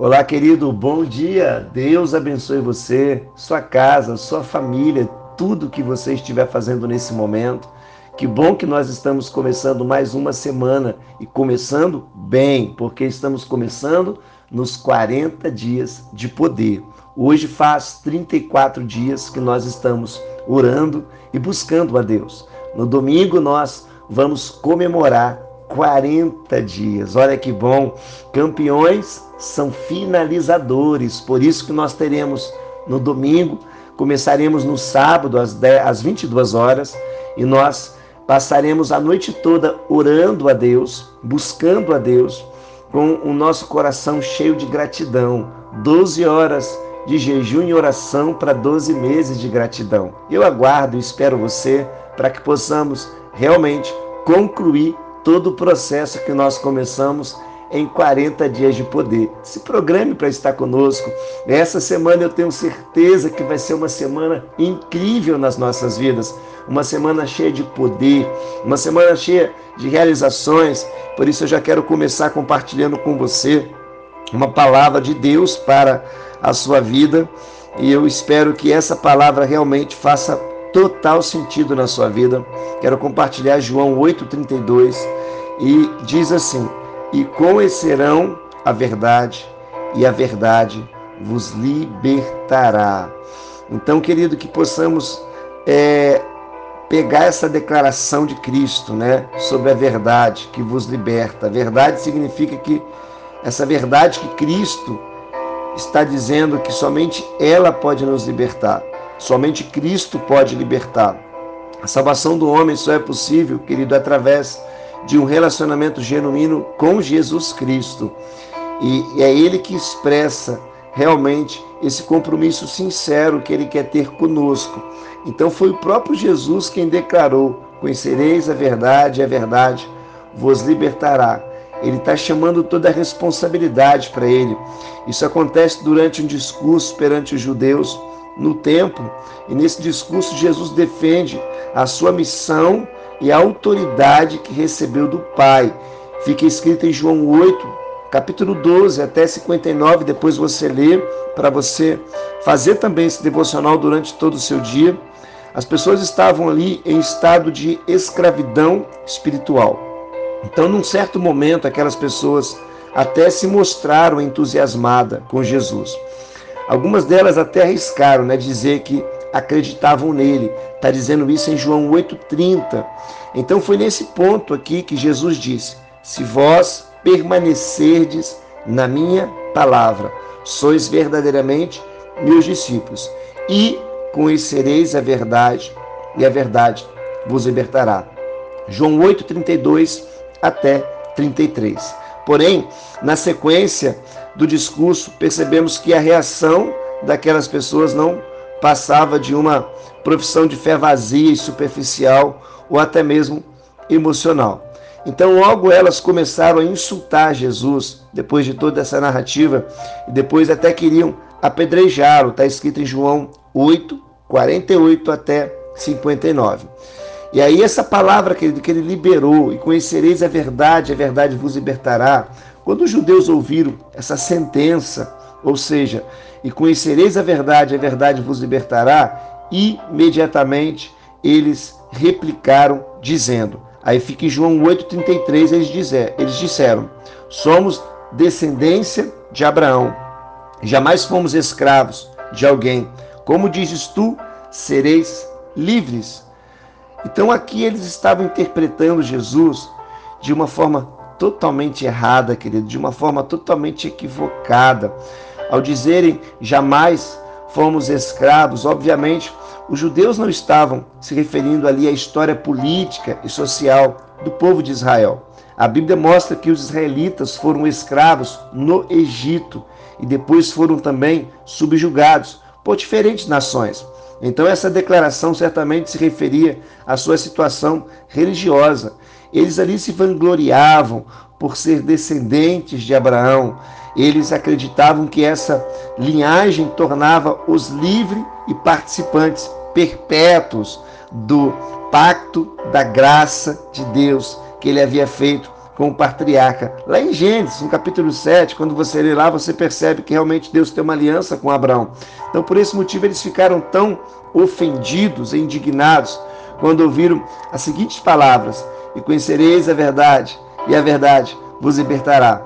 Olá, querido, bom dia. Deus abençoe você, sua casa, sua família, tudo que você estiver fazendo nesse momento. Que bom que nós estamos começando mais uma semana e começando bem, porque estamos começando nos 40 dias de poder. Hoje faz 34 dias que nós estamos orando e buscando a Deus. No domingo nós vamos comemorar 40 dias. Olha que bom! Campeões são finalizadores, por isso que nós teremos no domingo, começaremos no sábado às, 10, às 22 horas e nós passaremos a noite toda orando a Deus, buscando a Deus, com o nosso coração cheio de gratidão. 12 horas de jejum e oração para 12 meses de gratidão. Eu aguardo e espero você para que possamos realmente concluir todo o processo que nós começamos em 40 dias de poder. Se programe para estar conosco. Essa semana eu tenho certeza que vai ser uma semana incrível nas nossas vidas, uma semana cheia de poder, uma semana cheia de realizações. Por isso eu já quero começar compartilhando com você uma palavra de Deus para a sua vida e eu espero que essa palavra realmente faça total sentido na sua vida. Quero compartilhar João 8:32 e diz assim: "E conhecerão a verdade, e a verdade vos libertará". Então, querido, que possamos é, pegar essa declaração de Cristo, né, sobre a verdade que vos liberta. A verdade significa que essa verdade que Cristo está dizendo que somente ela pode nos libertar. Somente Cristo pode libertar. A salvação do homem só é possível, querido, através de um relacionamento genuíno com Jesus Cristo. E é Ele que expressa realmente esse compromisso sincero que Ele quer ter conosco. Então foi o próprio Jesus quem declarou: Conhecereis a verdade, a verdade vos libertará. Ele está chamando toda a responsabilidade para ele. Isso acontece durante um discurso perante os judeus no templo. E nesse discurso, Jesus defende a sua missão e a autoridade que recebeu do Pai. Fica escrito em João 8, capítulo 12 até 59. Depois você lê para você fazer também esse devocional durante todo o seu dia. As pessoas estavam ali em estado de escravidão espiritual. Então, num certo momento, aquelas pessoas até se mostraram entusiasmadas com Jesus. Algumas delas até arriscaram, né, dizer que acreditavam nele. Está dizendo isso em João 8,30. Então foi nesse ponto aqui que Jesus disse: Se vós permanecerdes na minha palavra, sois verdadeiramente meus discípulos, e conhecereis a verdade, e a verdade vos libertará. João 8,32 até 33. Porém, na sequência do discurso, percebemos que a reação daquelas pessoas não passava de uma profissão de fé vazia e superficial ou até mesmo emocional. Então, logo elas começaram a insultar Jesus, depois de toda essa narrativa, e depois até queriam apedrejá-lo. Está escrito em João 8, 48 até 59. E aí essa palavra, querido, que ele liberou, e conhecereis a verdade, a verdade vos libertará. Quando os judeus ouviram essa sentença, ou seja, e conhecereis a verdade, a verdade vos libertará, imediatamente eles replicaram, dizendo. Aí fica em João 8,33, eles, eles disseram: Somos descendência de Abraão, jamais fomos escravos de alguém. Como dizes tu, sereis livres. Então aqui eles estavam interpretando Jesus de uma forma totalmente errada, querido, de uma forma totalmente equivocada. Ao dizerem jamais fomos escravos, obviamente, os judeus não estavam se referindo ali à história política e social do povo de Israel. A Bíblia mostra que os israelitas foram escravos no Egito e depois foram também subjugados por diferentes nações. Então, essa declaração certamente se referia à sua situação religiosa. Eles ali se vangloriavam por ser descendentes de Abraão. Eles acreditavam que essa linhagem tornava os livres e participantes perpétuos do pacto da graça de Deus que ele havia feito com o patriarca. Lá em Gênesis, no capítulo 7, quando você lê lá, você percebe que realmente Deus tem uma aliança com Abraão. Então, por esse motivo, eles ficaram tão ofendidos e indignados quando ouviram as seguintes palavras: E conhecereis a verdade, e a verdade vos libertará.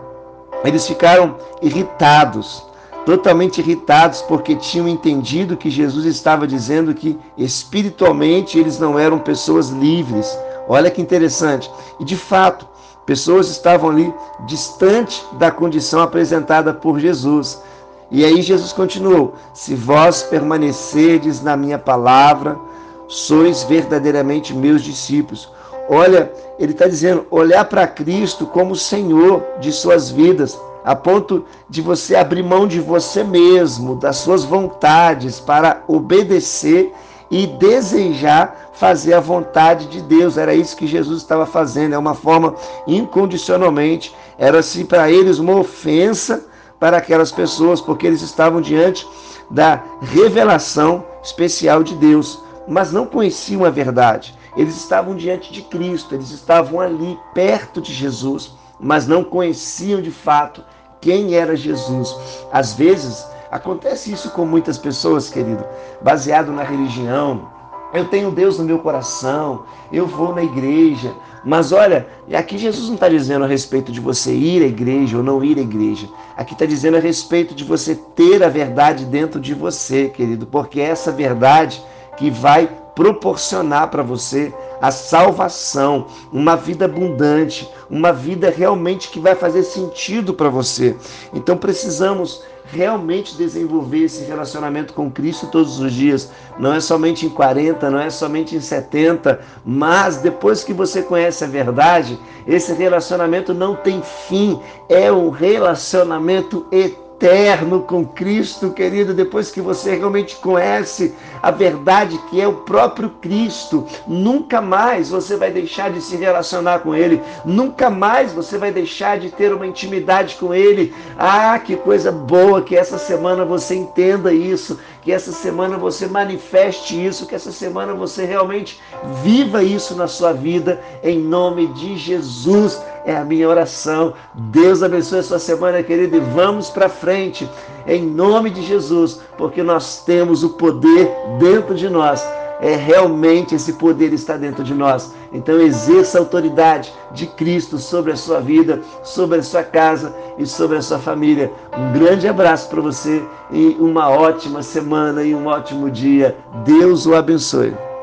Eles ficaram irritados, totalmente irritados, porque tinham entendido que Jesus estava dizendo que espiritualmente eles não eram pessoas livres. Olha que interessante. E de fato, pessoas estavam ali distante da condição apresentada por Jesus. E aí Jesus continuou: Se vós permanecerdes na minha palavra, sois verdadeiramente meus discípulos. Olha, ele está dizendo, olhar para Cristo como Senhor de suas vidas, a ponto de você abrir mão de você mesmo, das suas vontades, para obedecer e desejar fazer a vontade de Deus. Era isso que Jesus estava fazendo, é uma forma incondicionalmente. Era assim para eles uma ofensa para aquelas pessoas, porque eles estavam diante da revelação especial de Deus, mas não conheciam a verdade. Eles estavam diante de Cristo, eles estavam ali perto de Jesus, mas não conheciam de fato quem era Jesus. Às vezes, acontece isso com muitas pessoas, querido, baseado na religião. Eu tenho Deus no meu coração, eu vou na igreja, mas olha, aqui Jesus não está dizendo a respeito de você ir à igreja ou não ir à igreja. Aqui está dizendo a respeito de você ter a verdade dentro de você, querido, porque é essa verdade que vai proporcionar para você a salvação, uma vida abundante, uma vida realmente que vai fazer sentido para você. Então precisamos realmente desenvolver esse relacionamento com Cristo todos os dias. Não é somente em 40, não é somente em 70, mas depois que você conhece a verdade, esse relacionamento não tem fim, é um relacionamento eterno eterno com Cristo, querido, depois que você realmente conhece a verdade que é o próprio Cristo, nunca mais você vai deixar de se relacionar com Ele, nunca mais você vai deixar de ter uma intimidade com Ele. Ah, que coisa boa que essa semana você entenda isso, que essa semana você manifeste isso, que essa semana você realmente viva isso na sua vida, em nome de Jesus é a minha oração. Deus abençoe a sua semana, querido, e vamos para frente, em nome de Jesus, porque nós temos o poder dentro de nós. É realmente esse poder está dentro de nós. Então exerça a autoridade de Cristo sobre a sua vida, sobre a sua casa e sobre a sua família. Um grande abraço para você e uma ótima semana e um ótimo dia. Deus o abençoe.